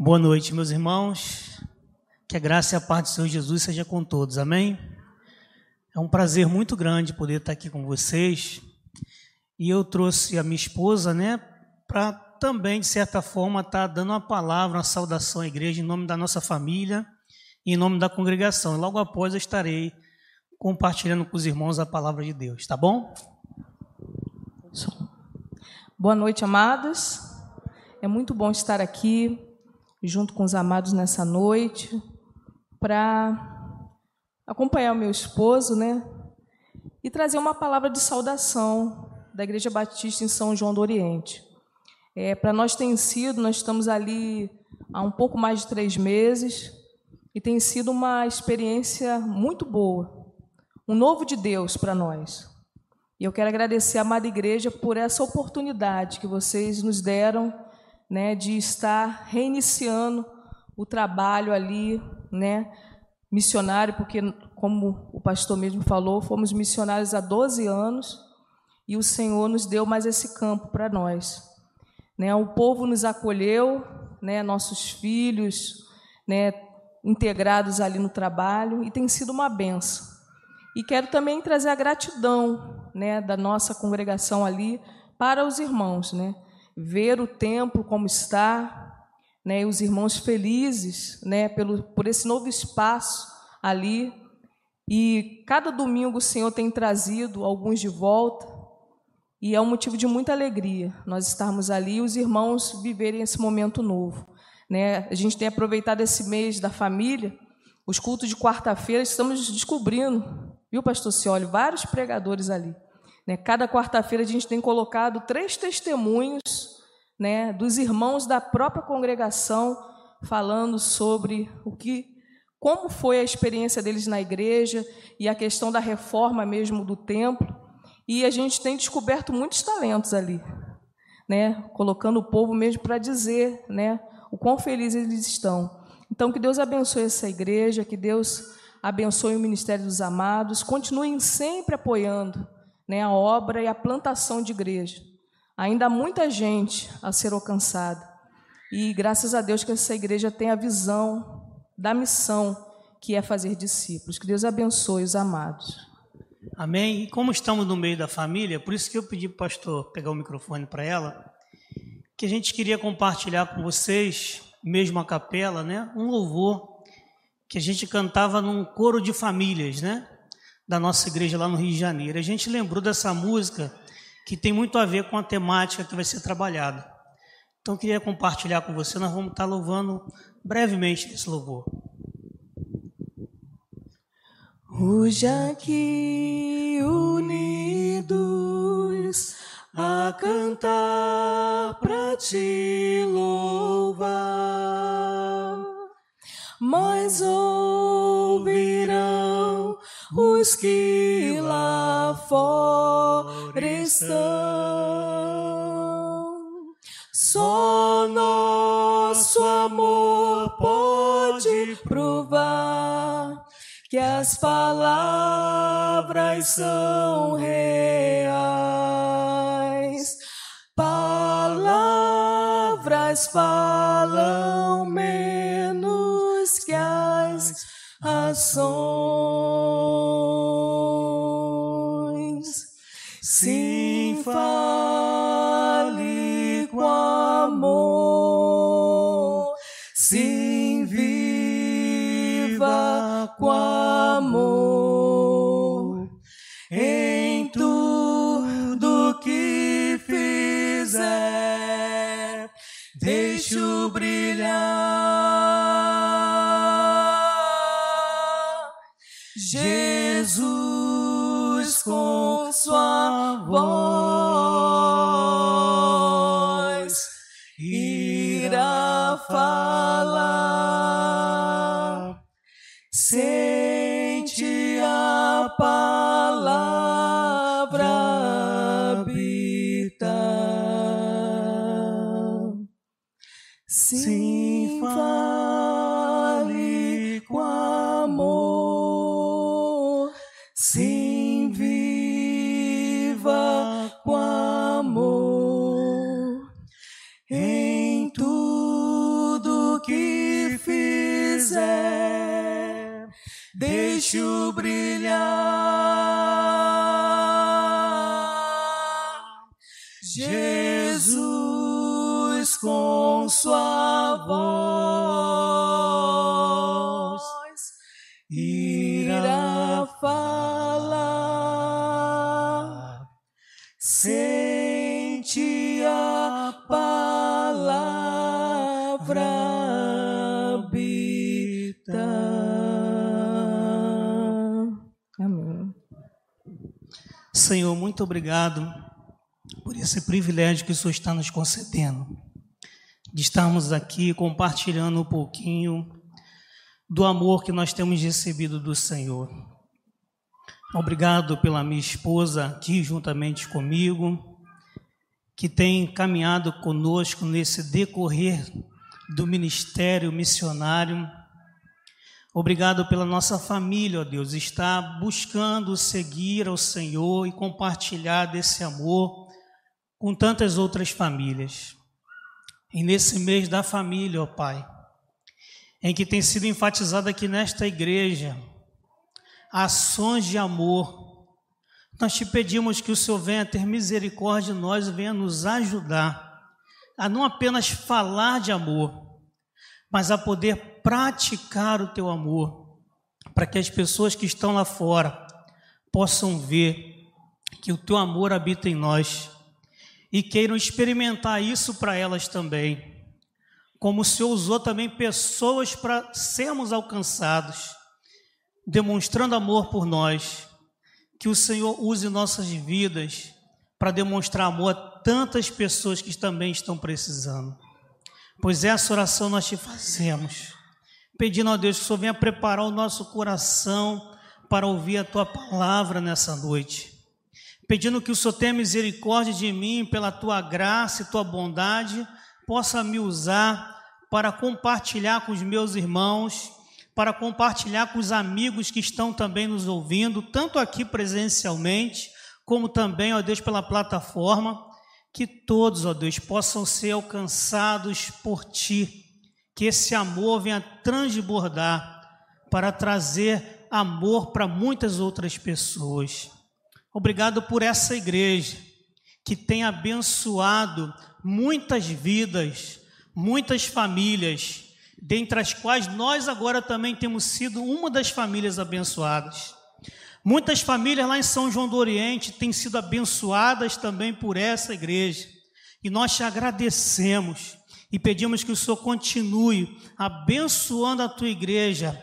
Boa noite, meus irmãos. Que a graça e a paz do Senhor Jesus seja com todos. Amém? É um prazer muito grande poder estar aqui com vocês. E eu trouxe a minha esposa, né, para também, de certa forma, estar dando uma palavra, uma saudação à igreja em nome da nossa família e em nome da congregação. Logo após eu estarei compartilhando com os irmãos a palavra de Deus, tá bom? Boa noite, amados. É muito bom estar aqui junto com os amados nessa noite para acompanhar o meu esposo, né? E trazer uma palavra de saudação da Igreja Batista em São João do Oriente. É, para nós tem sido, nós estamos ali há um pouco mais de três meses e tem sido uma experiência muito boa, um novo de Deus para nós. E eu quero agradecer à amada igreja por essa oportunidade que vocês nos deram né, de estar reiniciando o trabalho ali, né, missionário, porque, como o pastor mesmo falou, fomos missionários há 12 anos e o Senhor nos deu mais esse campo para nós. Né, o povo nos acolheu, né, nossos filhos, né, integrados ali no trabalho, e tem sido uma benção. E quero também trazer a gratidão né, da nossa congregação ali para os irmãos, né? Ver o templo como está, né, os irmãos felizes, né, pelo, por esse novo espaço ali. E cada domingo o Senhor tem trazido alguns de volta, e é um motivo de muita alegria nós estarmos ali e os irmãos viverem esse momento novo. Né? A gente tem aproveitado esse mês da família, os cultos de quarta-feira, estamos descobrindo, viu, pastor Cioli, vários pregadores ali. Né? Cada quarta-feira a gente tem colocado três testemunhos né, dos irmãos da própria congregação falando sobre o que, como foi a experiência deles na igreja e a questão da reforma mesmo do templo. E a gente tem descoberto muitos talentos ali, né, colocando o povo mesmo para dizer, né, o quão felizes eles estão. Então que Deus abençoe essa igreja, que Deus abençoe o ministério dos amados, continuem sempre apoiando né, a obra e a plantação de igreja. Ainda há muita gente a ser alcançada. E graças a Deus que essa igreja tem a visão da missão que é fazer discípulos. Que Deus abençoe os amados. Amém. E como estamos no meio da família, por isso que eu pedi para o pastor pegar o microfone para ela, que a gente queria compartilhar com vocês, mesmo a capela, né, um louvor que a gente cantava num coro de famílias, né? Da nossa igreja lá no Rio de Janeiro. A gente lembrou dessa música que tem muito a ver com a temática que vai ser trabalhada. Então eu queria compartilhar com você, nós vamos estar louvando brevemente esse louvor. Hoje aqui unidos a cantar para te louvar, mas ouvirão os que lá fora estão. Só nosso amor pode provar que as palavras são reais. Palavras falam menos que as ações. Jesus com sua voz deixo brilhar. Jesus com sua voz muito obrigado por esse privilégio que o Senhor está nos concedendo, de estarmos aqui compartilhando um pouquinho do amor que nós temos recebido do Senhor. Obrigado pela minha esposa aqui juntamente comigo, que tem caminhado conosco nesse decorrer do ministério missionário. Obrigado pela nossa família, ó Deus, está buscando seguir ao Senhor e compartilhar desse amor com tantas outras famílias. E nesse mês da família, ó Pai, em que tem sido enfatizado aqui nesta igreja, ações de amor, nós te pedimos que o Senhor venha ter misericórdia de nós, venha nos ajudar a não apenas falar de amor, mas a poder praticar o teu amor, para que as pessoas que estão lá fora possam ver que o teu amor habita em nós e queiram experimentar isso para elas também. Como o Senhor usou também pessoas para sermos alcançados, demonstrando amor por nós. Que o Senhor use nossas vidas para demonstrar amor a tantas pessoas que também estão precisando. Pois essa oração nós te fazemos, pedindo a Deus que o Senhor venha preparar o nosso coração para ouvir a tua palavra nessa noite. Pedindo que o Senhor tenha misericórdia de mim, pela tua graça e tua bondade, possa me usar para compartilhar com os meus irmãos, para compartilhar com os amigos que estão também nos ouvindo, tanto aqui presencialmente, como também, ó Deus, pela plataforma, que todos, ó Deus, possam ser alcançados por ti, que esse amor venha transbordar para trazer amor para muitas outras pessoas. Obrigado por essa igreja que tem abençoado muitas vidas, muitas famílias, dentre as quais nós agora também temos sido uma das famílias abençoadas. Muitas famílias lá em São João do Oriente têm sido abençoadas também por essa igreja. E nós te agradecemos e pedimos que o Senhor continue abençoando a tua igreja,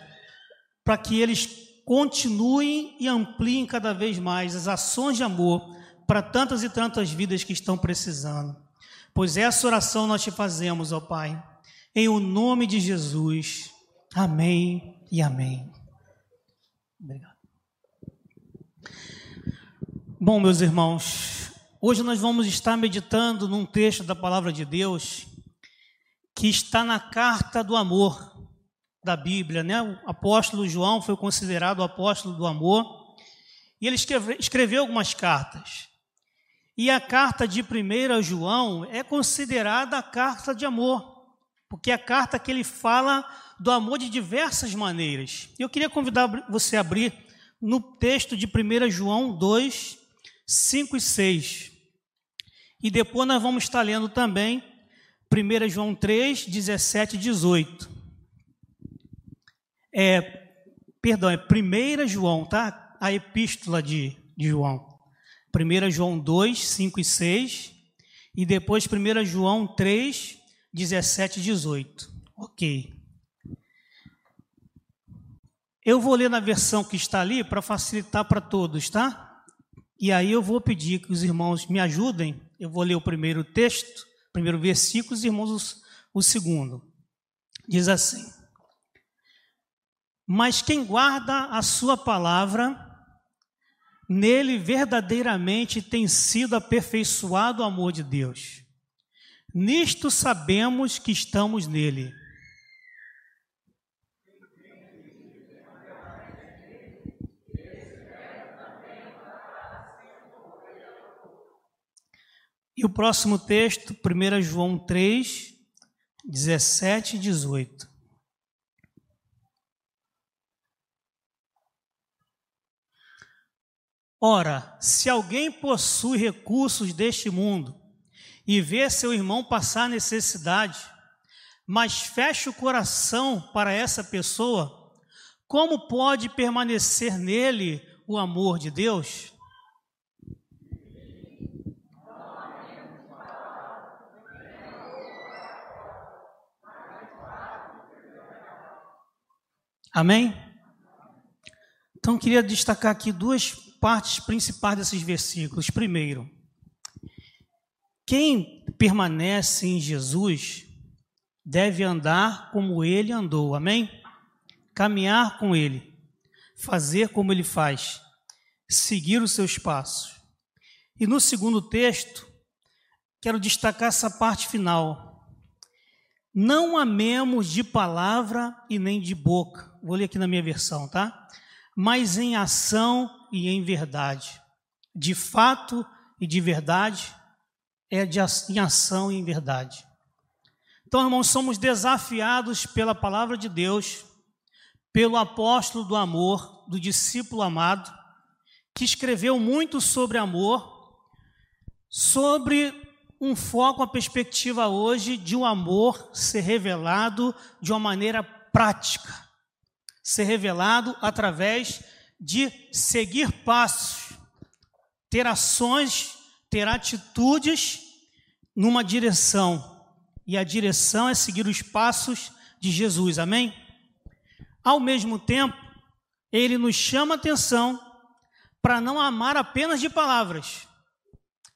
para que eles continuem e ampliem cada vez mais as ações de amor para tantas e tantas vidas que estão precisando. Pois essa oração nós te fazemos, ó Pai, em o nome de Jesus. Amém e amém. Obrigado. Bom, meus irmãos, hoje nós vamos estar meditando num texto da palavra de Deus que está na carta do amor da Bíblia, né? O apóstolo João foi considerado o apóstolo do amor e ele escreveu algumas cartas. E a carta de 1 João é considerada a carta de amor, porque é a carta que ele fala do amor de diversas maneiras. Eu queria convidar você a abrir no texto de 1 João 2, 5 e 6. E depois nós vamos estar lendo também 1 João 3, 17 e 18 é, perdão, é 1 João, tá? A epístola de, de João. 1 João 2, 5 e 6, e depois 1 João 3, 17 e 18. Ok. Eu vou ler na versão que está ali para facilitar para todos, tá? E aí eu vou pedir que os irmãos me ajudem. Eu vou ler o primeiro texto, primeiro versículo, os irmãos o segundo. Diz assim: mas quem guarda a sua palavra, nele verdadeiramente tem sido aperfeiçoado o amor de Deus. Nisto sabemos que estamos nele. E o próximo texto, 1 João 3, 17 e 18. Ora, se alguém possui recursos deste mundo e vê seu irmão passar necessidade, mas fecha o coração para essa pessoa, como pode permanecer nele o amor de Deus? Amém? Então, queria destacar aqui duas partes principais desses versículos. Primeiro, quem permanece em Jesus deve andar como ele andou, amém? Caminhar com ele, fazer como ele faz, seguir os seus passos. E no segundo texto, quero destacar essa parte final. Não amemos de palavra e nem de boca, Vou ler aqui na minha versão, tá? Mas em ação e em verdade. De fato e de verdade é de, em ação e em verdade. Então, irmãos, somos desafiados pela palavra de Deus, pelo apóstolo do amor, do discípulo amado, que escreveu muito sobre amor, sobre um foco, uma perspectiva hoje de um amor ser revelado de uma maneira prática ser revelado através de seguir passos, ter ações, ter atitudes numa direção. E a direção é seguir os passos de Jesus, amém? Ao mesmo tempo, ele nos chama atenção para não amar apenas de palavras,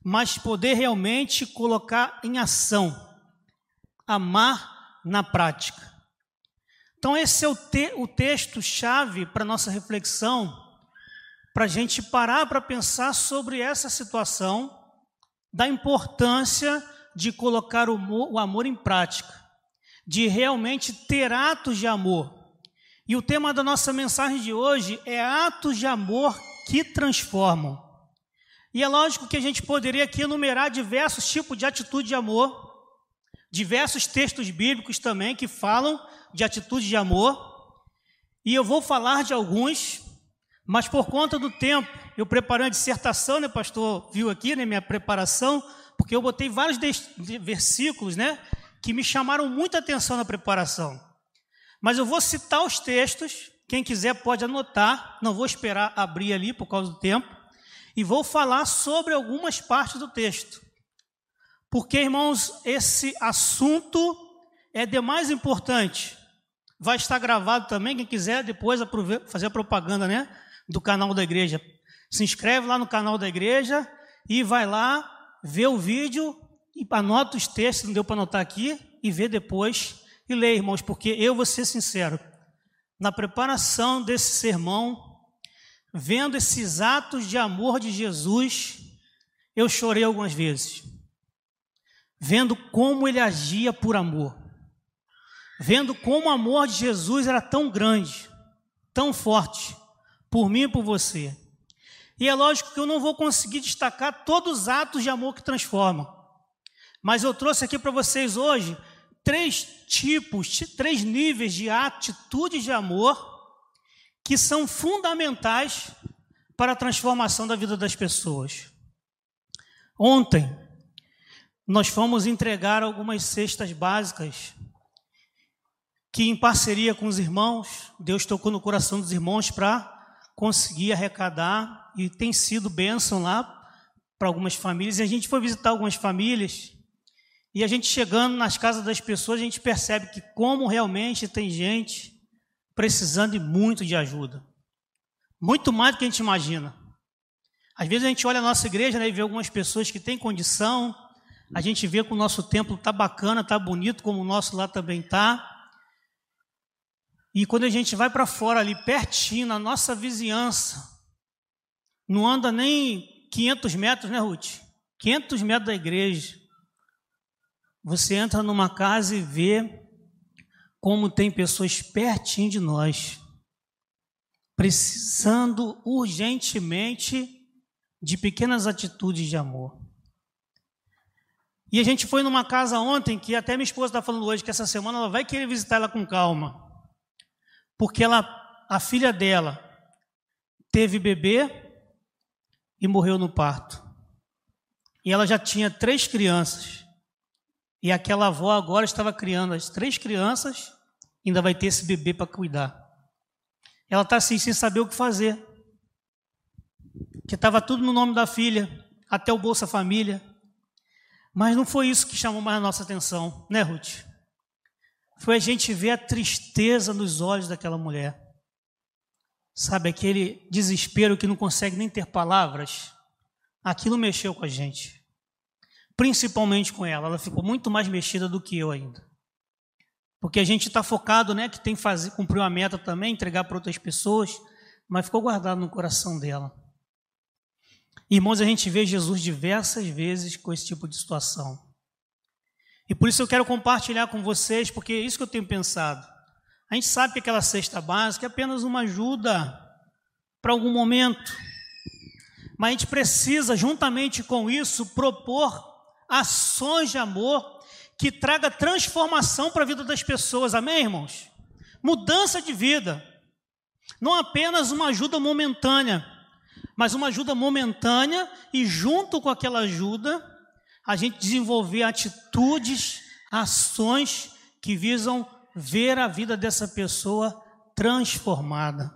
mas poder realmente colocar em ação, amar na prática. Então, esse é o, te o texto-chave para nossa reflexão, para a gente parar para pensar sobre essa situação da importância de colocar o, o amor em prática, de realmente ter atos de amor. E o tema da nossa mensagem de hoje é atos de amor que transformam. E é lógico que a gente poderia aqui enumerar diversos tipos de atitude de amor, diversos textos bíblicos também que falam de atitude de amor, e eu vou falar de alguns, mas por conta do tempo, eu preparei uma dissertação, né, pastor viu aqui, né, minha preparação, porque eu botei vários versículos, né, que me chamaram muita atenção na preparação. Mas eu vou citar os textos, quem quiser pode anotar, não vou esperar abrir ali por causa do tempo, e vou falar sobre algumas partes do texto. Porque, irmãos, esse assunto é demais importante Vai estar gravado também, quem quiser depois fazer a propaganda né, do canal da igreja. Se inscreve lá no canal da igreja e vai lá, vê o vídeo e anota os textos, não deu para anotar aqui, e vê depois e lê, irmãos, porque eu vou ser sincero, na preparação desse sermão, vendo esses atos de amor de Jesus, eu chorei algumas vezes, vendo como ele agia por amor vendo como o amor de Jesus era tão grande, tão forte, por mim e por você. E é lógico que eu não vou conseguir destacar todos os atos de amor que transformam, mas eu trouxe aqui para vocês hoje três tipos, três níveis de atitude de amor que são fundamentais para a transformação da vida das pessoas. Ontem, nós fomos entregar algumas cestas básicas que em parceria com os irmãos, Deus tocou no coração dos irmãos para conseguir arrecadar e tem sido bênção lá para algumas famílias. E a gente foi visitar algumas famílias e a gente chegando nas casas das pessoas, a gente percebe que como realmente tem gente precisando de muito de ajuda. Muito mais do que a gente imagina. Às vezes a gente olha a nossa igreja né, e vê algumas pessoas que têm condição, a gente vê que o nosso templo está bacana, está bonito, como o nosso lá também está. E quando a gente vai para fora ali, pertinho, na nossa vizinhança, não anda nem 500 metros, né, Ruth? 500 metros da igreja. Você entra numa casa e vê como tem pessoas pertinho de nós, precisando urgentemente de pequenas atitudes de amor. E a gente foi numa casa ontem que até minha esposa está falando hoje que essa semana ela vai querer visitar ela com calma porque ela, a filha dela teve bebê e morreu no parto. E ela já tinha três crianças. E aquela avó agora estava criando as três crianças, ainda vai ter esse bebê para cuidar. Ela está assim, sem saber o que fazer. Que estava tudo no nome da filha, até o Bolsa Família. Mas não foi isso que chamou mais a nossa atenção, né, Ruth? Foi a gente ver a tristeza nos olhos daquela mulher. Sabe, aquele desespero que não consegue nem ter palavras. Aquilo mexeu com a gente. Principalmente com ela. Ela ficou muito mais mexida do que eu ainda. Porque a gente está focado, né, que tem que fazer, cumprir uma meta também, entregar para outras pessoas, mas ficou guardado no coração dela. Irmãos, a gente vê Jesus diversas vezes com esse tipo de situação. E por isso eu quero compartilhar com vocês, porque é isso que eu tenho pensado. A gente sabe que aquela cesta básica é apenas uma ajuda para algum momento. Mas a gente precisa, juntamente com isso, propor ações de amor que traga transformação para a vida das pessoas, amém, irmãos? Mudança de vida. Não apenas uma ajuda momentânea, mas uma ajuda momentânea e, junto com aquela ajuda, a gente desenvolver atitudes, ações que visam ver a vida dessa pessoa transformada,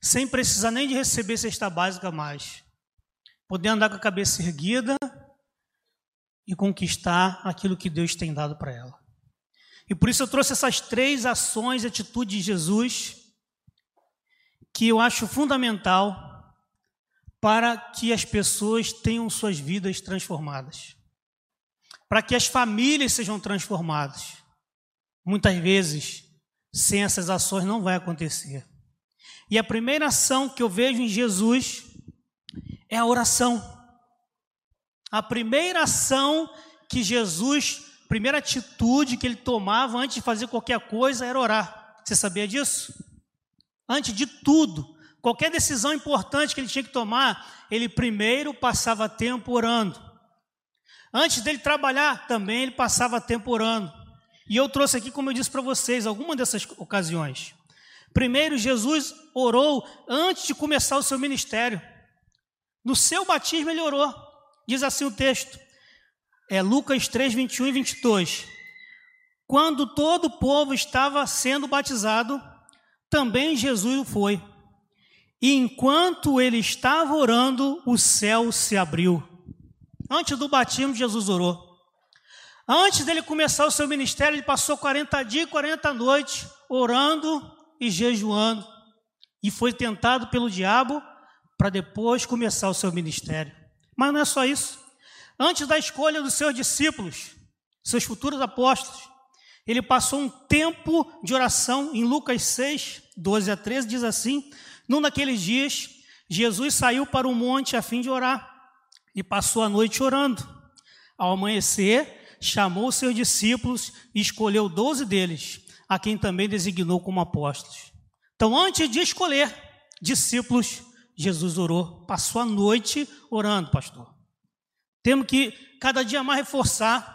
sem precisar nem de receber cesta básica mais, poder andar com a cabeça erguida e conquistar aquilo que Deus tem dado para ela. E por isso eu trouxe essas três ações e atitudes de Jesus que eu acho fundamental para que as pessoas tenham suas vidas transformadas. Para que as famílias sejam transformadas. Muitas vezes, sem essas ações não vai acontecer. E a primeira ação que eu vejo em Jesus é a oração. A primeira ação que Jesus, primeira atitude que ele tomava antes de fazer qualquer coisa era orar. Você sabia disso? Antes de tudo, qualquer decisão importante que ele tinha que tomar, ele primeiro passava tempo orando. Antes dele trabalhar, também ele passava tempo orando. E eu trouxe aqui, como eu disse para vocês, algumas dessas ocasiões. Primeiro, Jesus orou antes de começar o seu ministério. No seu batismo, ele orou. Diz assim o texto, é Lucas 3, 21 e 22. Quando todo o povo estava sendo batizado, também Jesus o foi. E enquanto ele estava orando, o céu se abriu. Antes do batismo, Jesus orou. Antes dele começar o seu ministério, ele passou 40 dias e 40 noites orando e jejuando. E foi tentado pelo diabo para depois começar o seu ministério. Mas não é só isso. Antes da escolha dos seus discípulos, seus futuros apóstolos, ele passou um tempo de oração. Em Lucas 6, 12 a 13, diz assim: Num daqueles dias, Jesus saiu para o monte a fim de orar e passou a noite orando. Ao amanhecer, chamou seus discípulos e escolheu doze deles, a quem também designou como apóstolos. Então, antes de escolher discípulos, Jesus orou, passou a noite orando, pastor. Temos que cada dia mais reforçar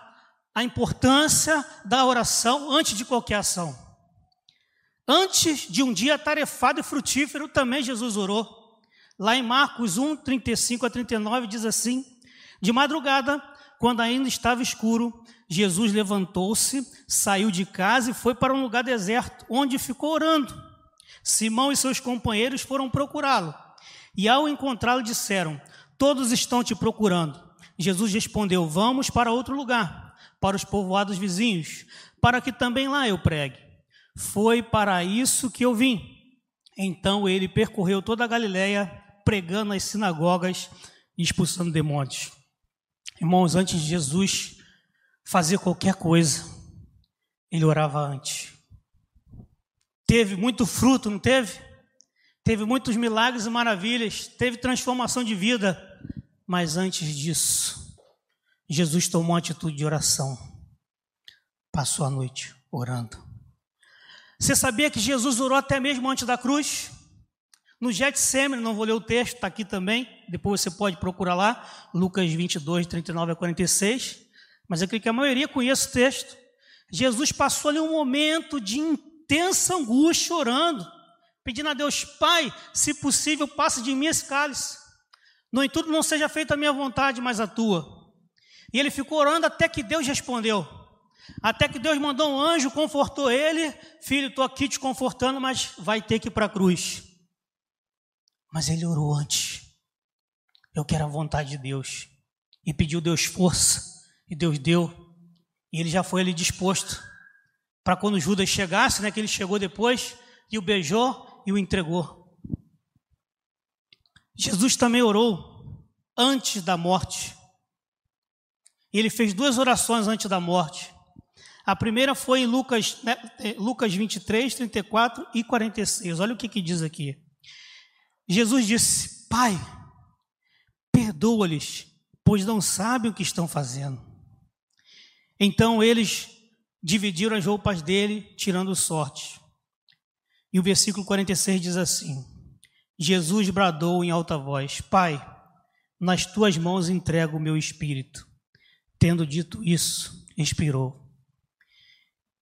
a importância da oração antes de qualquer ação. Antes de um dia tarefado e frutífero, também Jesus orou. Lá em Marcos 1, 35 a 39, diz assim: De madrugada, quando ainda estava escuro, Jesus levantou-se, saiu de casa e foi para um lugar deserto, onde ficou orando. Simão e seus companheiros foram procurá-lo. E ao encontrá-lo, disseram: Todos estão te procurando. Jesus respondeu: Vamos para outro lugar, para os povoados vizinhos, para que também lá eu pregue. Foi para isso que eu vim. Então ele percorreu toda a Galiléia, pregando nas sinagogas e expulsando demônios. Irmãos, antes de Jesus fazer qualquer coisa, ele orava antes. Teve muito fruto, não teve? teve muitos milagres e maravilhas, teve transformação de vida, mas antes disso, Jesus tomou uma atitude de oração, passou a noite orando. Você sabia que Jesus orou até mesmo antes da cruz? No Getsemane, não vou ler o texto, está aqui também, depois você pode procurar lá, Lucas 22, 39 a 46, mas eu creio que a maioria conhece o texto. Jesus passou ali um momento de intensa angústia orando pedindo a Deus, Pai, se possível, passe de mim esse cálice. No entanto, não seja feita a minha vontade, mas a tua. E ele ficou orando até que Deus respondeu. Até que Deus mandou um anjo, confortou ele. Filho, estou aqui te confortando, mas vai ter que ir para a cruz. Mas ele orou antes. Eu quero a vontade de Deus. E pediu Deus força. E Deus deu. E ele já foi ali disposto. Para quando Judas chegasse, né, que ele chegou depois, e o beijou e o entregou. Jesus também orou antes da morte. Ele fez duas orações antes da morte. A primeira foi em Lucas, né, é, Lucas 23, 34 e 46. Olha o que, que diz aqui. Jesus disse: Pai, perdoa-lhes, pois não sabem o que estão fazendo. Então eles dividiram as roupas dele, tirando sorte. E o versículo 46 diz assim: Jesus bradou em alta voz: Pai, nas tuas mãos entrego o meu espírito. Tendo dito isso, expirou.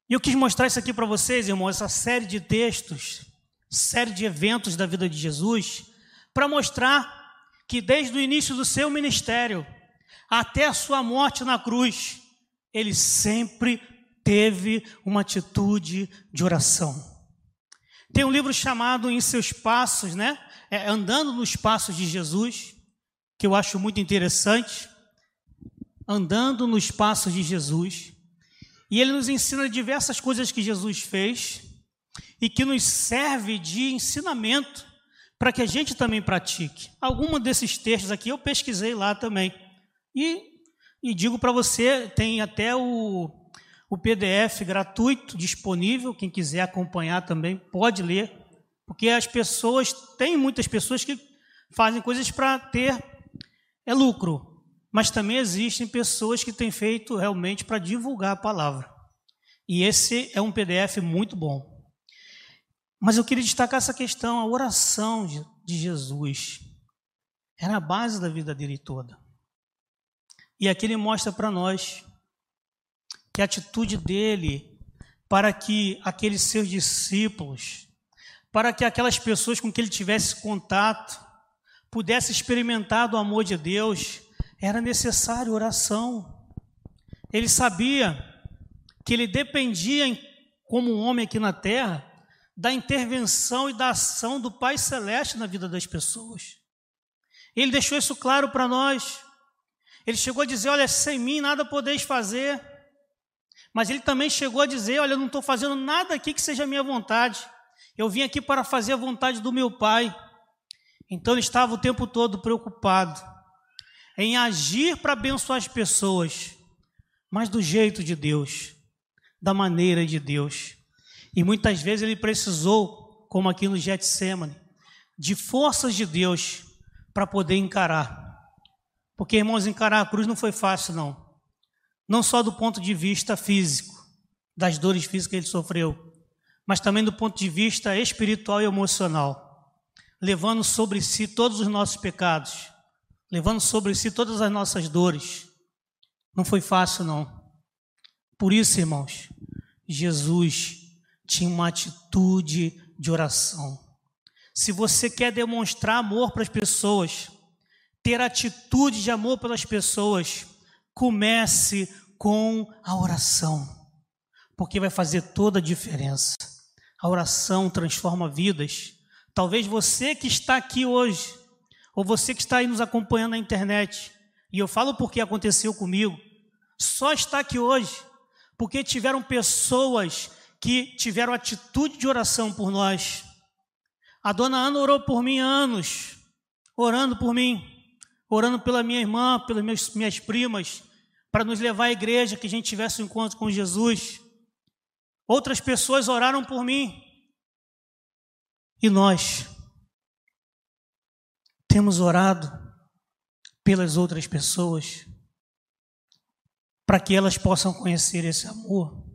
E eu quis mostrar isso aqui para vocês, irmãos, essa série de textos, série de eventos da vida de Jesus, para mostrar que desde o início do seu ministério até a sua morte na cruz, ele sempre teve uma atitude de oração. Tem um livro chamado Em Seus Passos, né? É, Andando nos Passos de Jesus, que eu acho muito interessante. Andando nos Passos de Jesus. E ele nos ensina diversas coisas que Jesus fez e que nos serve de ensinamento para que a gente também pratique. Alguns desses textos aqui eu pesquisei lá também. E, e digo para você, tem até o, o PDF gratuito disponível, quem quiser acompanhar também pode ler, porque as pessoas, tem muitas pessoas que fazem coisas para ter é lucro, mas também existem pessoas que têm feito realmente para divulgar a palavra. E esse é um PDF muito bom. Mas eu queria destacar essa questão, a oração de, de Jesus. Era a base da vida dele toda. E aqui ele mostra para nós que a atitude dele para que aqueles seus discípulos, para que aquelas pessoas com que ele tivesse contato, pudesse experimentar do amor de Deus, era necessário oração. Ele sabia que ele dependia, como um homem aqui na terra, da intervenção e da ação do Pai Celeste na vida das pessoas. Ele deixou isso claro para nós. Ele chegou a dizer: Olha, sem mim nada podeis fazer. Mas ele também chegou a dizer: Olha, eu não estou fazendo nada aqui que seja minha vontade. Eu vim aqui para fazer a vontade do meu Pai. Então ele estava o tempo todo preocupado em agir para abençoar as pessoas, mas do jeito de Deus, da maneira de Deus. E muitas vezes ele precisou, como aqui no Getsemane, de forças de Deus para poder encarar. Porque, irmãos, encarar a cruz não foi fácil, não não só do ponto de vista físico, das dores físicas que ele sofreu, mas também do ponto de vista espiritual e emocional, levando sobre si todos os nossos pecados, levando sobre si todas as nossas dores. Não foi fácil, não. Por isso, irmãos, Jesus tinha uma atitude de oração. Se você quer demonstrar amor para as pessoas, ter atitude de amor pelas pessoas, comece com a oração, porque vai fazer toda a diferença. A oração transforma vidas. Talvez você que está aqui hoje, ou você que está aí nos acompanhando na internet, e eu falo porque aconteceu comigo, só está aqui hoje porque tiveram pessoas que tiveram atitude de oração por nós. A dona Ana orou por mim anos, orando por mim, orando pela minha irmã, pelas minhas primas, para nos levar à igreja, que a gente tivesse um encontro com Jesus. Outras pessoas oraram por mim. E nós temos orado pelas outras pessoas para que elas possam conhecer esse amor.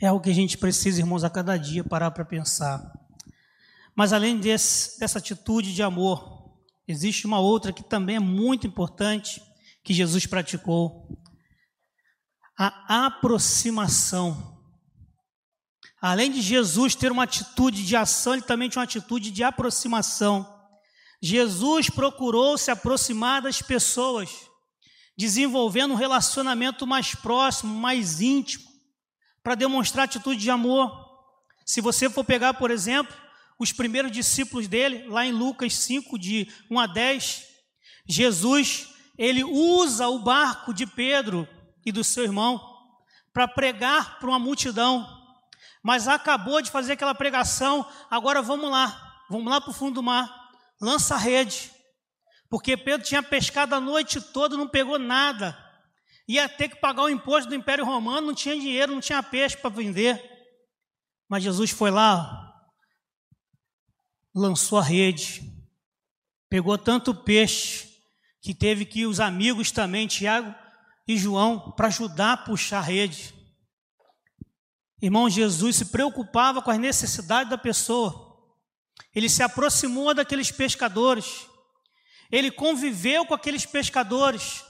É algo que a gente precisa, irmãos, a cada dia parar para pensar. Mas além desse, dessa atitude de amor, existe uma outra que também é muito importante, que Jesus praticou. A aproximação. Além de Jesus ter uma atitude de ação, ele também tinha uma atitude de aproximação. Jesus procurou se aproximar das pessoas, desenvolvendo um relacionamento mais próximo, mais íntimo, para demonstrar atitude de amor. Se você for pegar, por exemplo, os primeiros discípulos dele, lá em Lucas 5, de 1 a 10, Jesus, ele usa o barco de Pedro e do seu irmão para pregar para uma multidão, mas acabou de fazer aquela pregação, agora vamos lá, vamos lá para o fundo do mar, lança a rede, porque Pedro tinha pescado a noite toda, não pegou nada, ia ter que pagar o imposto do Império Romano, não tinha dinheiro, não tinha peixe para vender, mas Jesus foi lá, lançou a rede, pegou tanto peixe que teve que os amigos também, Tiago e João, para ajudar a puxar a rede. Irmão, Jesus se preocupava com as necessidades da pessoa. Ele se aproximou daqueles pescadores. Ele conviveu com aqueles pescadores.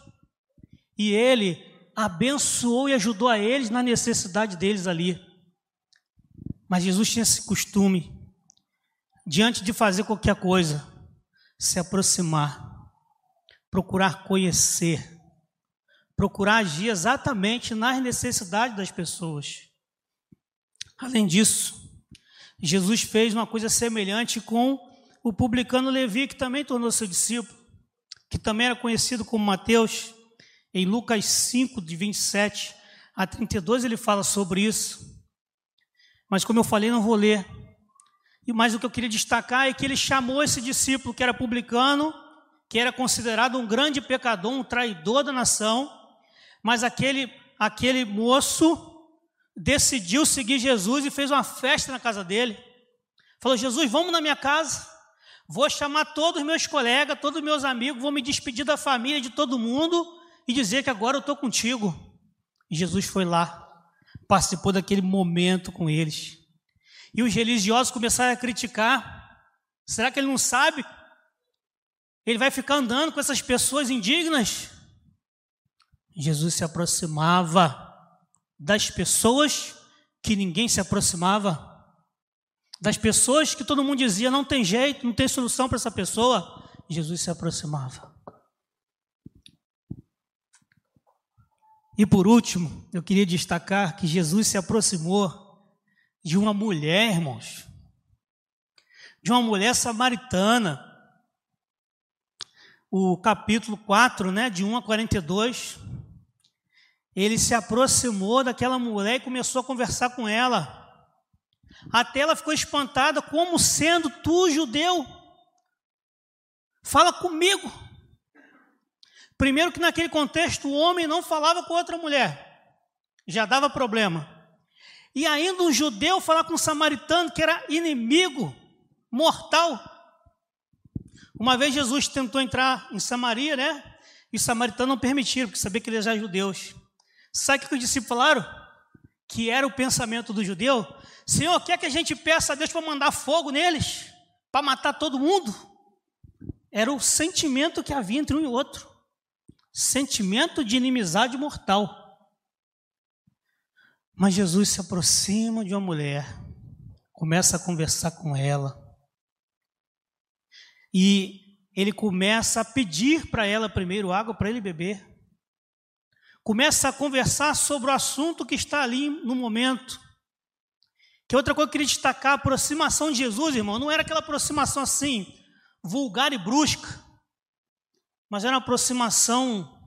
E ele abençoou e ajudou a eles na necessidade deles ali. Mas Jesus tinha esse costume diante de fazer qualquer coisa, se aproximar, procurar conhecer, procurar agir exatamente nas necessidades das pessoas. Além disso, Jesus fez uma coisa semelhante com o publicano Levi, que também tornou seu discípulo, que também era conhecido como Mateus. Em Lucas 5, de 27 a 32, ele fala sobre isso. Mas, como eu falei, não vou ler. E mais o que eu queria destacar é que ele chamou esse discípulo que era publicano, que era considerado um grande pecador, um traidor da nação, mas aquele aquele moço decidiu seguir Jesus e fez uma festa na casa dele. Falou: "Jesus, vamos na minha casa. Vou chamar todos os meus colegas, todos os meus amigos, vou me despedir da família, de todo mundo e dizer que agora eu estou contigo." E Jesus foi lá, participou daquele momento com eles. E os religiosos começaram a criticar. Será que ele não sabe? Ele vai ficar andando com essas pessoas indignas? Jesus se aproximava das pessoas que ninguém se aproximava, das pessoas que todo mundo dizia não tem jeito, não tem solução para essa pessoa. Jesus se aproximava. E por último, eu queria destacar que Jesus se aproximou de uma mulher, irmãos, de uma mulher samaritana. O capítulo 4, né, de 1 a 42, ele se aproximou daquela mulher e começou a conversar com ela. Até ela ficou espantada, como sendo tu judeu, fala comigo. Primeiro que naquele contexto o homem não falava com outra mulher, já dava problema. E ainda um judeu falar com um samaritano que era inimigo, mortal. Uma vez Jesus tentou entrar em Samaria, né? E os samaritanos não permitiram, porque sabia que eles eram judeus. Sabe o que os discípulos falaram? Que era o pensamento do judeu? Senhor, quer que a gente peça a Deus para mandar fogo neles? Para matar todo mundo? Era o sentimento que havia entre um e outro. Sentimento de inimizade mortal. Mas Jesus se aproxima de uma mulher, começa a conversar com ela. E ele começa a pedir para ela primeiro água para ele beber. Começa a conversar sobre o assunto que está ali no momento. Que outra coisa que eu queria destacar, a aproximação de Jesus, irmão, não era aquela aproximação assim, vulgar e brusca, mas era uma aproximação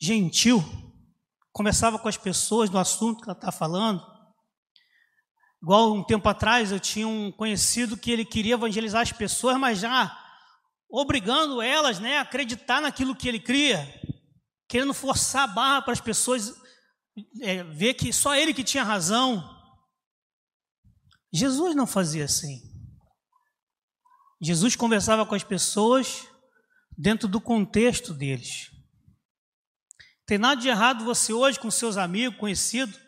gentil conversava com as pessoas do assunto que ela está falando. Igual um tempo atrás eu tinha um conhecido que ele queria evangelizar as pessoas, mas já obrigando elas né, a acreditar naquilo que ele cria, querendo forçar a barra para as pessoas é, ver que só ele que tinha razão. Jesus não fazia assim. Jesus conversava com as pessoas dentro do contexto deles. Tem nada de errado você hoje com seus amigos, conhecidos,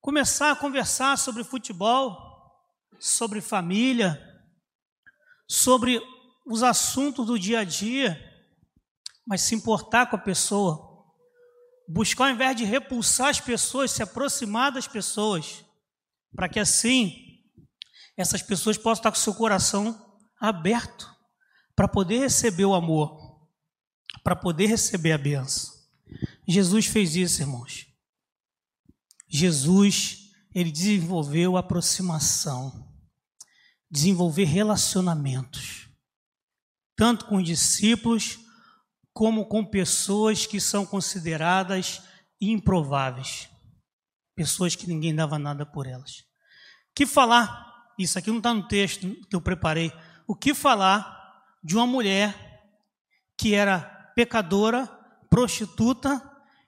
começar a conversar sobre futebol, sobre família, sobre os assuntos do dia a dia, mas se importar com a pessoa, buscar ao invés de repulsar as pessoas, se aproximar das pessoas, para que assim essas pessoas possam estar com seu coração aberto para poder receber o amor, para poder receber a benção. Jesus fez isso, irmãos. Jesus, ele desenvolveu aproximação, desenvolver relacionamentos, tanto com os discípulos, como com pessoas que são consideradas improváveis, pessoas que ninguém dava nada por elas. Que falar, isso aqui não está no texto que eu preparei, o que falar de uma mulher que era pecadora, prostituta,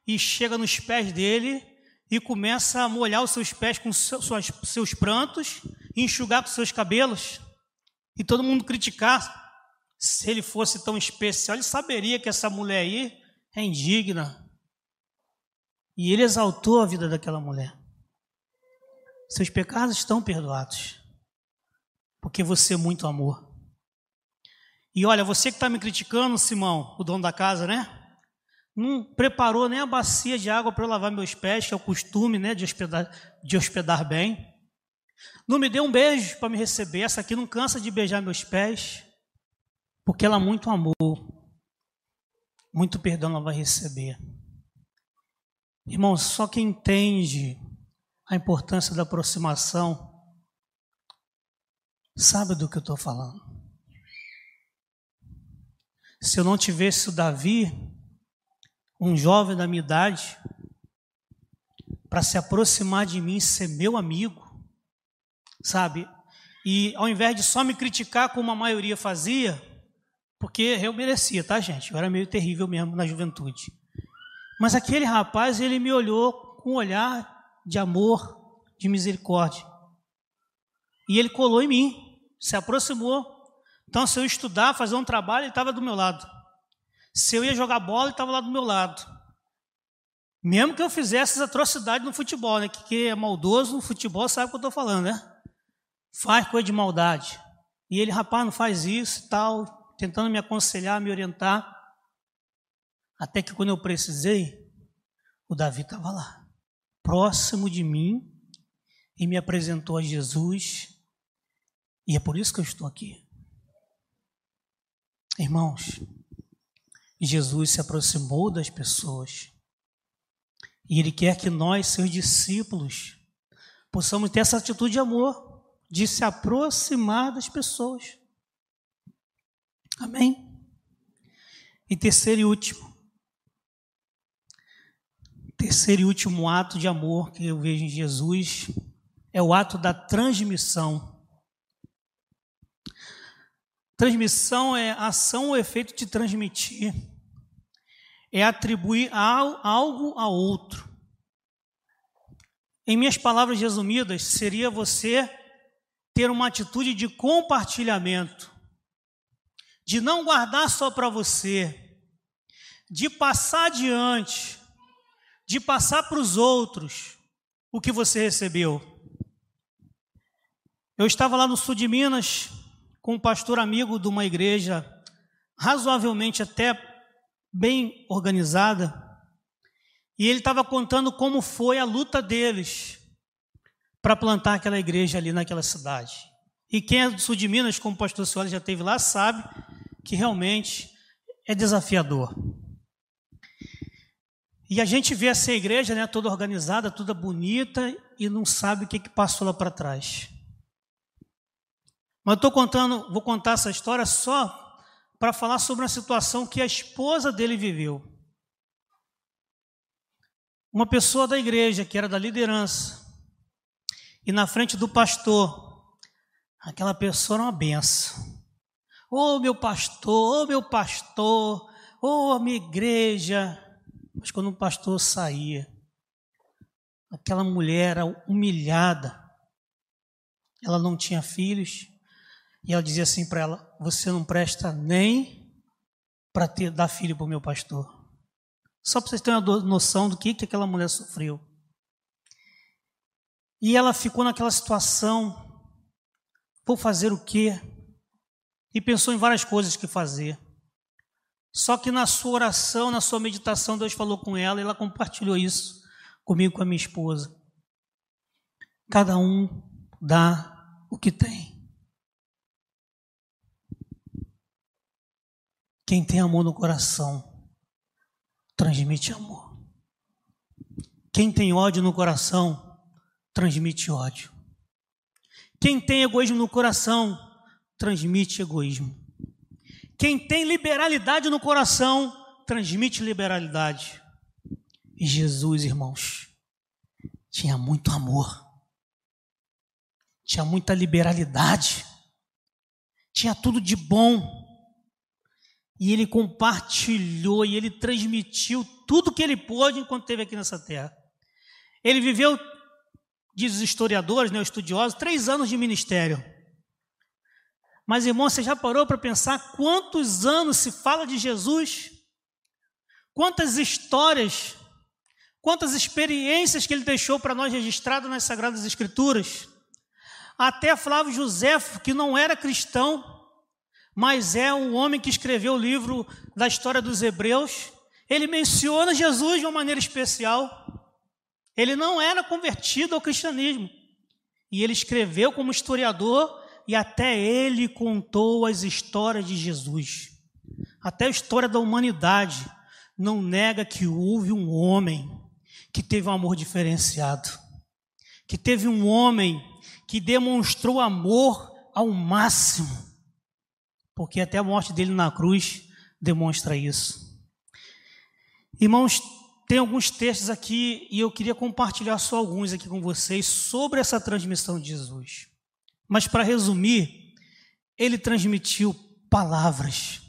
e chega nos pés dele e começa a molhar os seus pés com seus, prantos enxugar com seus cabelos. E todo mundo criticar se ele fosse tão especial, ele saberia que essa mulher aí é indigna. E ele exaltou a vida daquela mulher. Seus pecados estão perdoados, porque você é muito amor. E olha, você que está me criticando, Simão, o dono da casa, né? Não preparou nem a bacia de água para eu lavar meus pés, que é o costume, né, de hospedar, de hospedar bem. Não me deu um beijo para me receber. Essa aqui não cansa de beijar meus pés porque ela muito amou, muito perdão ela vai receber. Irmão, só quem entende a importância da aproximação sabe do que eu estou falando. Se eu não tivesse o Davi, um jovem da minha idade, para se aproximar de mim, ser meu amigo, sabe? E ao invés de só me criticar como a maioria fazia, porque eu merecia, tá, gente? Eu era meio terrível mesmo na juventude. Mas aquele rapaz, ele me olhou com um olhar de amor, de misericórdia. E ele colou em mim, se aproximou. Então, se eu estudar, fazer um trabalho, ele estava do meu lado. Se eu ia jogar bola, ele estava lá do meu lado. Mesmo que eu fizesse atrocidades no futebol, né? Que quem é maldoso no futebol sabe o que eu estou falando, né? Faz coisa de maldade. E ele, rapaz, não faz isso e tal tentando me aconselhar, me orientar. Até que quando eu precisei, o Davi estava lá, próximo de mim, e me apresentou a Jesus. E é por isso que eu estou aqui. Irmãos, Jesus se aproximou das pessoas. E Ele quer que nós, seus discípulos, possamos ter essa atitude de amor, de se aproximar das pessoas. Amém? E terceiro e último. Terceiro e último ato de amor que eu vejo em Jesus é o ato da transmissão. Transmissão é ação ou efeito de transmitir. É atribuir algo a outro. Em minhas palavras resumidas, seria você ter uma atitude de compartilhamento de não guardar só para você, de passar adiante, de passar para os outros o que você recebeu. Eu estava lá no sul de Minas com um pastor amigo de uma igreja razoavelmente até bem organizada, e ele estava contando como foi a luta deles para plantar aquela igreja ali naquela cidade. E quem é do sul de Minas, como o pastor Soares já teve lá, sabe que realmente é desafiador. E a gente vê essa igreja né, toda organizada, toda bonita, e não sabe o que, que passou lá para trás. Mas eu estou contando, vou contar essa história só para falar sobre uma situação que a esposa dele viveu. Uma pessoa da igreja, que era da liderança, e na frente do pastor, aquela pessoa era uma benção. Ô oh, meu pastor, ô oh, meu pastor, ô oh, minha igreja. Mas quando o pastor saía, aquela mulher era humilhada. Ela não tinha filhos. E ela dizia assim para ela: Você não presta nem para dar filho para o meu pastor. Só para vocês terem uma noção do que, que aquela mulher sofreu. E ela ficou naquela situação: Vou fazer o quê? e pensou em várias coisas que fazer. Só que na sua oração, na sua meditação, Deus falou com ela e ela compartilhou isso comigo, com a minha esposa. Cada um dá o que tem. Quem tem amor no coração transmite amor. Quem tem ódio no coração transmite ódio. Quem tem egoísmo no coração transmite egoísmo. Quem tem liberalidade no coração transmite liberalidade. E Jesus, irmãos, tinha muito amor, tinha muita liberalidade, tinha tudo de bom. E ele compartilhou e ele transmitiu tudo que ele pôde enquanto esteve aqui nessa terra. Ele viveu, diz os historiadores, né, os estudiosos, três anos de ministério. Mas, irmão, você já parou para pensar quantos anos se fala de Jesus? Quantas histórias, quantas experiências que ele deixou para nós registradas nas Sagradas Escrituras? Até Flávio José, que não era cristão, mas é um homem que escreveu o livro da história dos Hebreus. Ele menciona Jesus de uma maneira especial. Ele não era convertido ao cristianismo. E ele escreveu como historiador e até ele contou as histórias de Jesus. Até a história da humanidade não nega que houve um homem que teve um amor diferenciado, que teve um homem que demonstrou amor ao máximo porque até a morte dele na cruz demonstra isso. Irmãos, tem alguns textos aqui e eu queria compartilhar só alguns aqui com vocês sobre essa transmissão de Jesus. Mas para resumir, ele transmitiu palavras,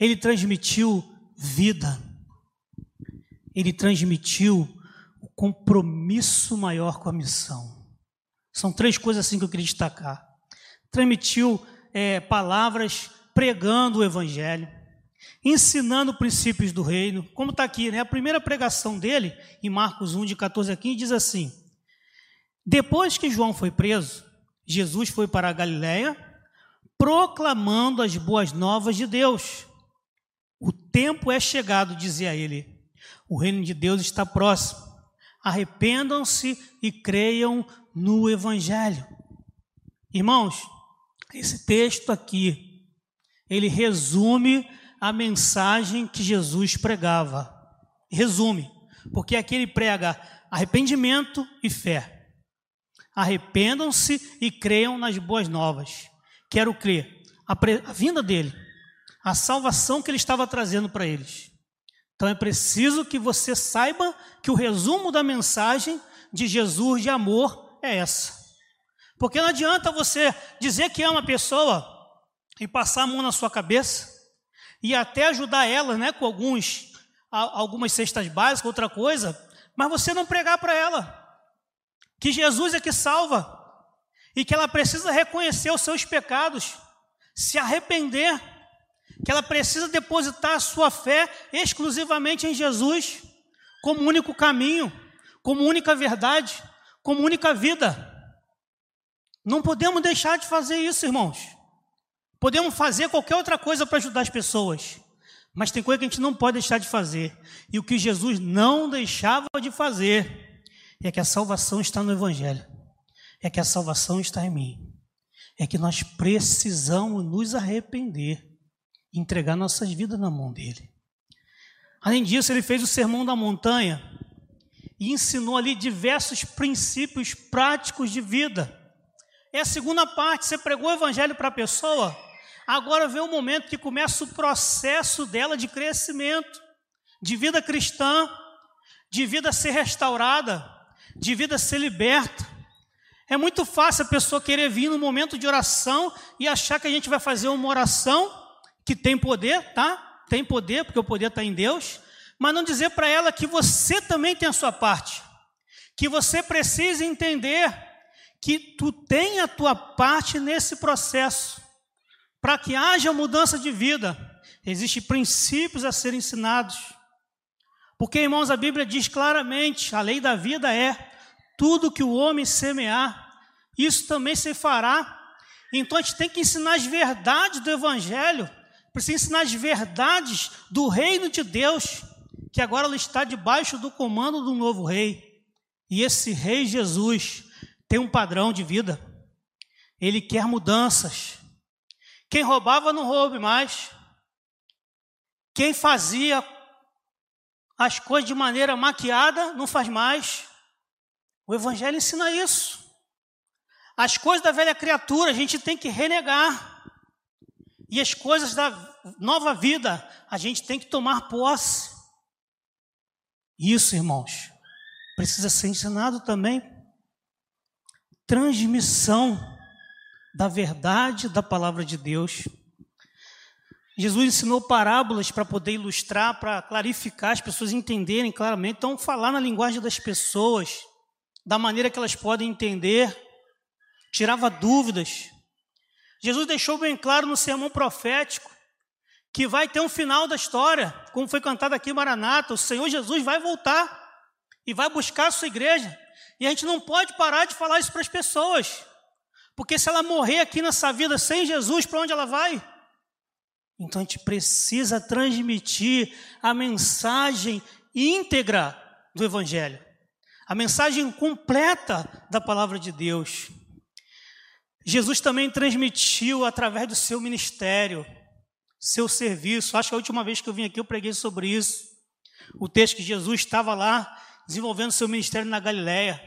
ele transmitiu vida, ele transmitiu o compromisso maior com a missão. São três coisas assim que eu queria destacar. Transmitiu é, palavras pregando o Evangelho, ensinando princípios do reino, como está aqui, né? A primeira pregação dele, em Marcos 1, de 14 a 15, diz assim: Depois que João foi preso, Jesus foi para a Galiléia, proclamando as boas novas de Deus. O tempo é chegado, dizia ele. O reino de Deus está próximo. Arrependam-se e creiam no Evangelho. Irmãos, esse texto aqui, ele resume a mensagem que Jesus pregava. Resume, porque aqui ele prega arrependimento e fé. Arrependam-se e creiam nas boas novas. Quero crer a, a vinda dele, a salvação que ele estava trazendo para eles. Então é preciso que você saiba que o resumo da mensagem de Jesus de amor é essa. Porque não adianta você dizer que ama a pessoa e passar a mão na sua cabeça e até ajudar ela, né, com alguns algumas cestas básicas, outra coisa, mas você não pregar para ela que Jesus é que salva e que ela precisa reconhecer os seus pecados, se arrepender, que ela precisa depositar a sua fé exclusivamente em Jesus como único caminho, como única verdade, como única vida. Não podemos deixar de fazer isso, irmãos. Podemos fazer qualquer outra coisa para ajudar as pessoas, mas tem coisa que a gente não pode deixar de fazer. E o que Jesus não deixava de fazer é que a salvação está no Evangelho, é que a salvação está em mim, é que nós precisamos nos arrepender e entregar nossas vidas na mão dele. Além disso, ele fez o sermão da montanha e ensinou ali diversos princípios práticos de vida é a segunda parte, você pregou o evangelho para a pessoa, agora vem o momento que começa o processo dela de crescimento, de vida cristã, de vida ser restaurada, de vida ser liberta. É muito fácil a pessoa querer vir no momento de oração e achar que a gente vai fazer uma oração que tem poder, tá? Tem poder, porque o poder está em Deus, mas não dizer para ela que você também tem a sua parte, que você precisa entender que tu tenha a tua parte nesse processo, para que haja mudança de vida. Existem princípios a serem ensinados. Porque, irmãos, a Bíblia diz claramente: a lei da vida é tudo que o homem semear, isso também se fará. Então a gente tem que ensinar as verdades do Evangelho, precisa ensinar as verdades do reino de Deus, que agora está debaixo do comando do novo rei. E esse rei Jesus, tem um padrão de vida. Ele quer mudanças. Quem roubava, não roube mais. Quem fazia as coisas de maneira maquiada não faz mais. O Evangelho ensina isso. As coisas da velha criatura a gente tem que renegar. E as coisas da nova vida a gente tem que tomar posse. Isso, irmãos, precisa ser ensinado também. Transmissão da verdade da palavra de Deus. Jesus ensinou parábolas para poder ilustrar, para clarificar, as pessoas entenderem claramente. Então, falar na linguagem das pessoas, da maneira que elas podem entender, tirava dúvidas. Jesus deixou bem claro no sermão profético que vai ter um final da história, como foi cantado aqui em Maranata, o Senhor Jesus vai voltar e vai buscar a sua igreja. E a gente não pode parar de falar isso para as pessoas, porque se ela morrer aqui nessa vida sem Jesus, para onde ela vai? Então a gente precisa transmitir a mensagem íntegra do Evangelho, a mensagem completa da palavra de Deus. Jesus também transmitiu através do seu ministério, seu serviço. Acho que a última vez que eu vim aqui eu preguei sobre isso. O texto que Jesus estava lá desenvolvendo seu ministério na Galiléia.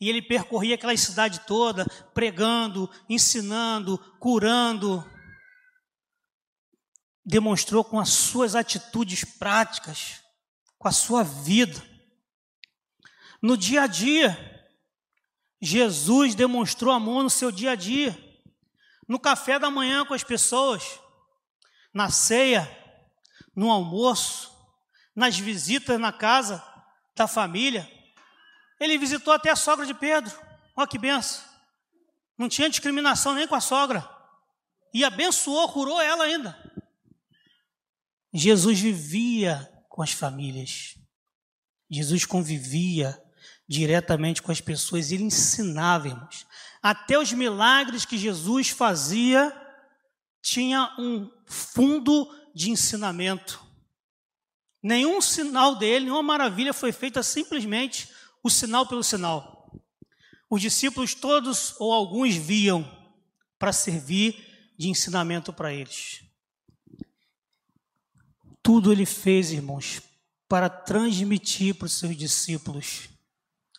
E ele percorria aquela cidade toda, pregando, ensinando, curando. Demonstrou com as suas atitudes práticas, com a sua vida. No dia a dia, Jesus demonstrou amor no seu dia a dia, no café da manhã com as pessoas, na ceia, no almoço, nas visitas na casa da família. Ele visitou até a sogra de Pedro. Olha que benção. Não tinha discriminação nem com a sogra. E abençoou, curou ela ainda. Jesus vivia com as famílias. Jesus convivia diretamente com as pessoas, ele ensinava, irmãos. Até os milagres que Jesus fazia tinha um fundo de ensinamento. Nenhum sinal dele, nenhuma maravilha foi feita simplesmente o sinal pelo sinal. Os discípulos todos ou alguns viam para servir de ensinamento para eles. Tudo ele fez, irmãos, para transmitir para os seus discípulos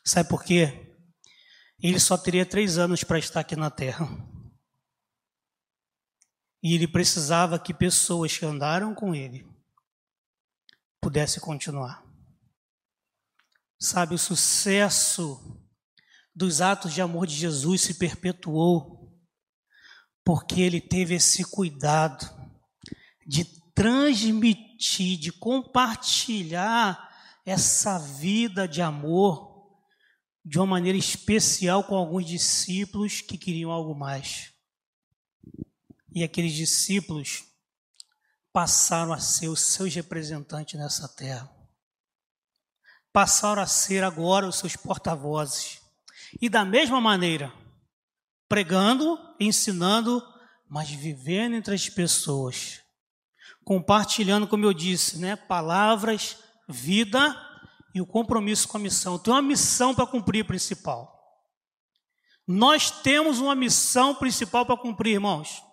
Sabe por quê? Ele só teria três anos para estar aqui na terra. E ele precisava que pessoas que andaram com ele pudessem continuar. Sabe, o sucesso dos atos de amor de Jesus se perpetuou porque ele teve esse cuidado de transmitir, de compartilhar essa vida de amor de uma maneira especial com alguns discípulos que queriam algo mais. E aqueles discípulos passaram a ser os seus representantes nessa terra. Passaram a ser agora os seus porta-vozes. E da mesma maneira, pregando, ensinando, mas vivendo entre as pessoas, compartilhando, como eu disse, né, palavras, vida e o compromisso com a missão. Tem uma missão para cumprir principal. Nós temos uma missão principal para cumprir, irmãos.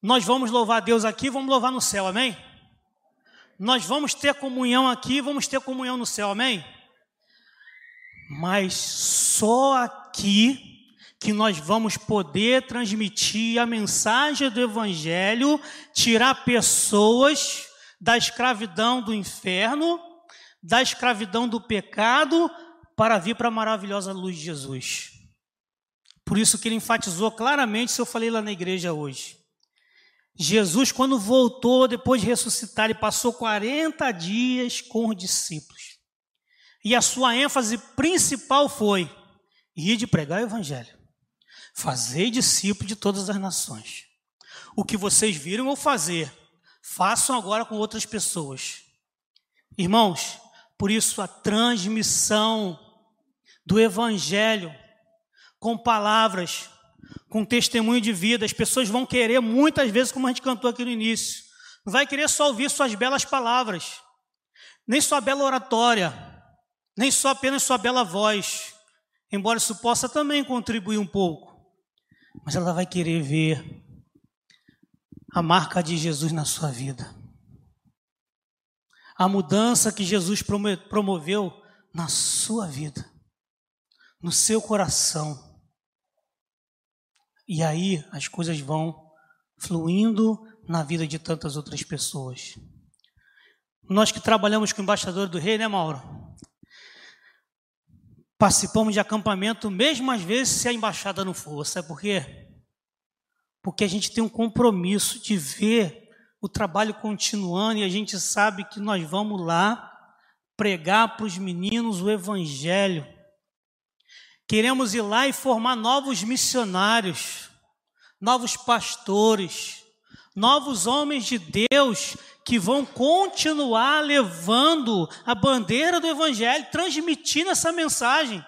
Nós vamos louvar Deus aqui, vamos louvar no céu, amém? Nós vamos ter comunhão aqui, vamos ter comunhão no céu, amém? Mas só aqui que nós vamos poder transmitir a mensagem do Evangelho, tirar pessoas da escravidão do inferno da escravidão do pecado para vir para a maravilhosa luz de Jesus. Por isso que ele enfatizou claramente, isso eu falei lá na igreja hoje. Jesus, quando voltou, depois de ressuscitar, ele passou 40 dias com os discípulos. E a sua ênfase principal foi ir de pregar o evangelho. Fazer discípulo de todas as nações. O que vocês viram eu fazer, façam agora com outras pessoas. Irmãos, por isso, a transmissão do Evangelho com palavras, com testemunho de vida, as pessoas vão querer muitas vezes, como a gente cantou aqui no início, não vai querer só ouvir suas belas palavras, nem sua bela oratória, nem só apenas sua bela voz, embora isso possa também contribuir um pouco, mas ela vai querer ver a marca de Jesus na sua vida. a mudança que Jesus promoveu na sua vida, no seu coração. E aí as coisas vão fluindo na vida de tantas outras pessoas. Nós que trabalhamos com o embaixador do rei, né, Mauro? Participamos de acampamento, mesmo às vezes se a embaixada não for. Sabe por quê? Porque a gente tem um compromisso de ver o trabalho continuando e a gente sabe que nós vamos lá pregar para os meninos o evangelho. Queremos ir lá e formar novos missionários, novos pastores, novos homens de Deus que vão continuar levando a bandeira do Evangelho, transmitindo essa mensagem.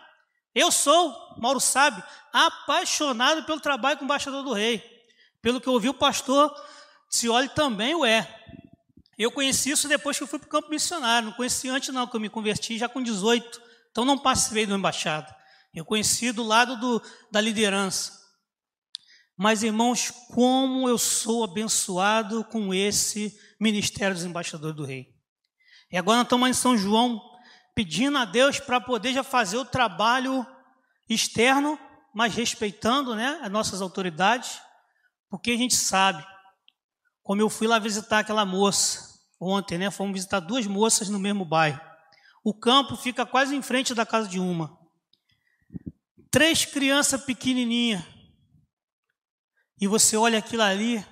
Eu sou, Mauro sabe, apaixonado pelo trabalho com o embaixador do rei. Pelo que eu ouvi o pastor Cioli também o é. Eu conheci isso depois que eu fui para o campo missionário. Não conheci antes, não, que eu me converti já com 18. Então não participei do embaixada. Eu conheci do lado do, da liderança. Mas, irmãos, como eu sou abençoado com esse ministério dos embaixadores do rei. E agora nós estamos em São João, pedindo a Deus para poder já fazer o trabalho externo, mas respeitando né, as nossas autoridades, porque a gente sabe, como eu fui lá visitar aquela moça ontem, né? Fomos visitar duas moças no mesmo bairro. O campo fica quase em frente da casa de uma. Três crianças pequenininhas. E você olha aquilo ali,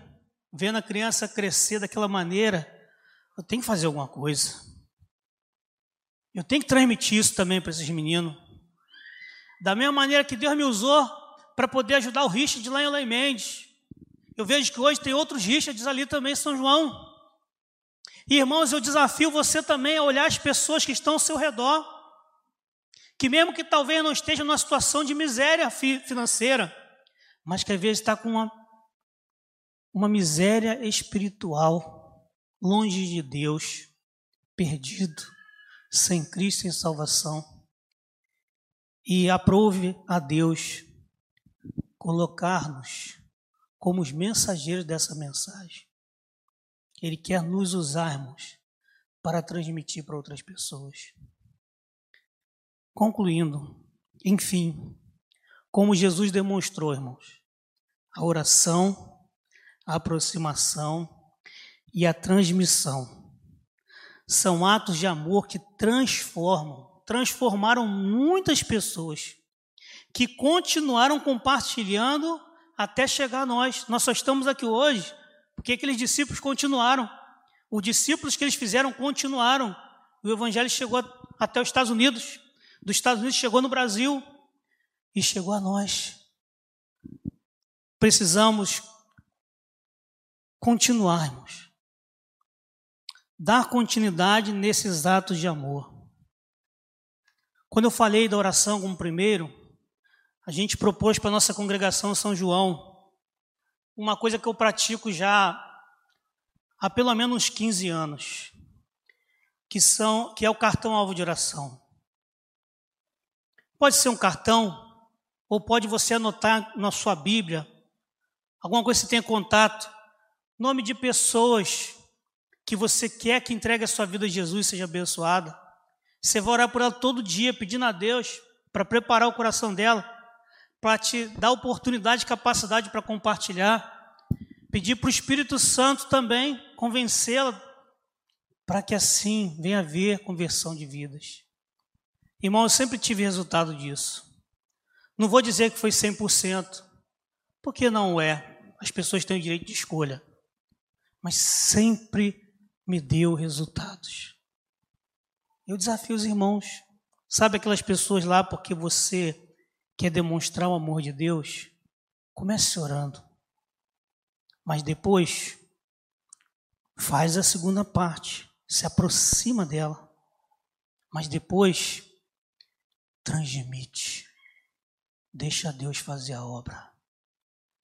vendo a criança crescer daquela maneira, eu tenho que fazer alguma coisa. Eu tenho que transmitir isso também para esses meninos. Da mesma maneira que Deus me usou para poder ajudar o Richard lá em Alain Mendes. Eu vejo que hoje tem outros Richards ali também em São João. Irmãos, eu desafio você também a olhar as pessoas que estão ao seu redor. Que mesmo que talvez não esteja numa situação de miséria financeira, mas que às vezes está com uma uma miséria espiritual, longe de Deus, perdido, sem Cristo em salvação. E aprove a Deus colocar-nos como os mensageiros dessa mensagem. Ele quer nos usarmos para transmitir para outras pessoas. Concluindo, enfim, como Jesus demonstrou, irmãos, a oração a aproximação e a transmissão. São atos de amor que transformam, transformaram muitas pessoas, que continuaram compartilhando até chegar a nós. Nós só estamos aqui hoje porque aqueles discípulos continuaram. Os discípulos que eles fizeram continuaram. O evangelho chegou até os Estados Unidos, dos Estados Unidos chegou no Brasil e chegou a nós. Precisamos continuarmos. Dar continuidade nesses atos de amor. Quando eu falei da oração como primeiro, a gente propôs para a nossa congregação São João uma coisa que eu pratico já há pelo menos uns 15 anos, que, são, que é o cartão alvo de oração. Pode ser um cartão, ou pode você anotar na sua Bíblia, alguma coisa que você tenha contato, nome de pessoas que você quer que entregue a sua vida a Jesus seja abençoada. Você vai orar por ela todo dia, pedindo a Deus para preparar o coração dela, para te dar oportunidade e capacidade para compartilhar. Pedir para o Espírito Santo também convencê-la, para que assim venha haver conversão de vidas. Irmão, eu sempre tive resultado disso. Não vou dizer que foi 100%, porque não é. As pessoas têm o direito de escolha mas sempre me deu resultados. Eu desafio os irmãos. Sabe aquelas pessoas lá porque você quer demonstrar o amor de Deus? Comece orando. Mas depois, faz a segunda parte. Se aproxima dela. Mas depois, transmite. Deixa Deus fazer a obra.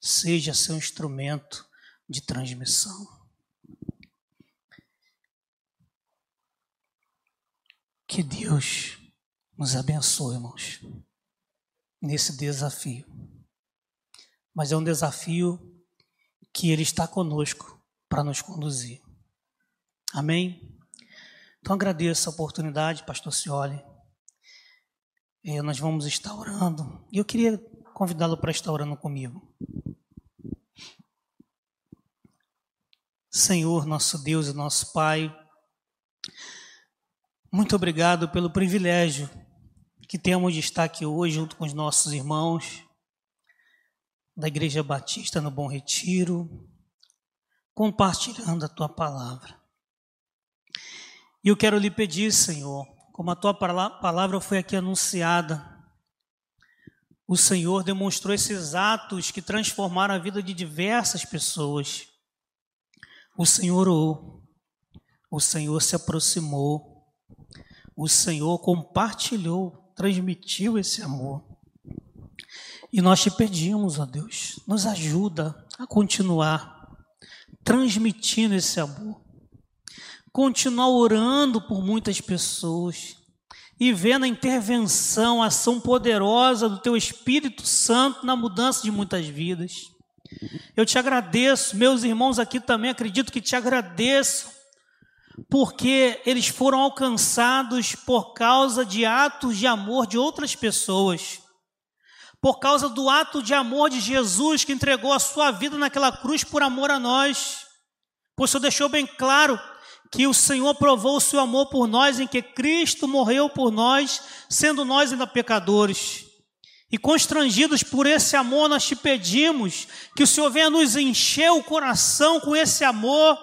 Seja seu instrumento de transmissão. Que Deus nos abençoe, irmãos, nesse desafio. Mas é um desafio que Ele está conosco para nos conduzir. Amém? Então agradeço a oportunidade, pastor Cioli. É, nós vamos estar orando. E eu queria convidá-lo para estar orando comigo. Senhor, nosso Deus e nosso Pai, muito obrigado pelo privilégio que temos de estar aqui hoje junto com os nossos irmãos da Igreja Batista no Bom Retiro, compartilhando a tua palavra. E eu quero lhe pedir, Senhor, como a tua palavra foi aqui anunciada, o Senhor demonstrou esses atos que transformaram a vida de diversas pessoas. O Senhor orou, o Senhor se aproximou, o Senhor compartilhou, transmitiu esse amor. E nós te pedimos, ó Deus, nos ajuda a continuar transmitindo esse amor, continuar orando por muitas pessoas e vendo a intervenção, a ação poderosa do Teu Espírito Santo na mudança de muitas vidas. Eu te agradeço, meus irmãos aqui também acredito que te agradeço, porque eles foram alcançados por causa de atos de amor de outras pessoas, por causa do ato de amor de Jesus que entregou a sua vida naquela cruz por amor a nós. Pois o Senhor deixou bem claro que o Senhor provou o seu amor por nós em que Cristo morreu por nós, sendo nós ainda pecadores. E constrangidos por esse amor, nós te pedimos que o Senhor venha nos encher o coração com esse amor,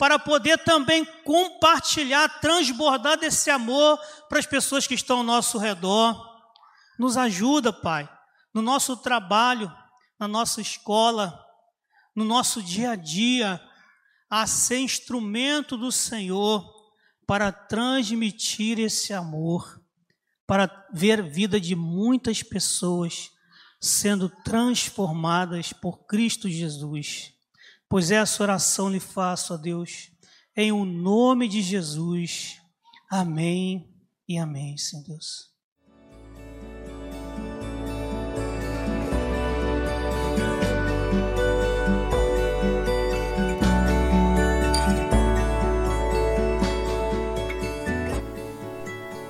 para poder também compartilhar, transbordar desse amor para as pessoas que estão ao nosso redor. Nos ajuda, Pai, no nosso trabalho, na nossa escola, no nosso dia a dia, a ser instrumento do Senhor para transmitir esse amor para ver a vida de muitas pessoas sendo transformadas por Cristo Jesus. Pois essa oração lhe faço, ó Deus, em o nome de Jesus. Amém e amém, Senhor Deus.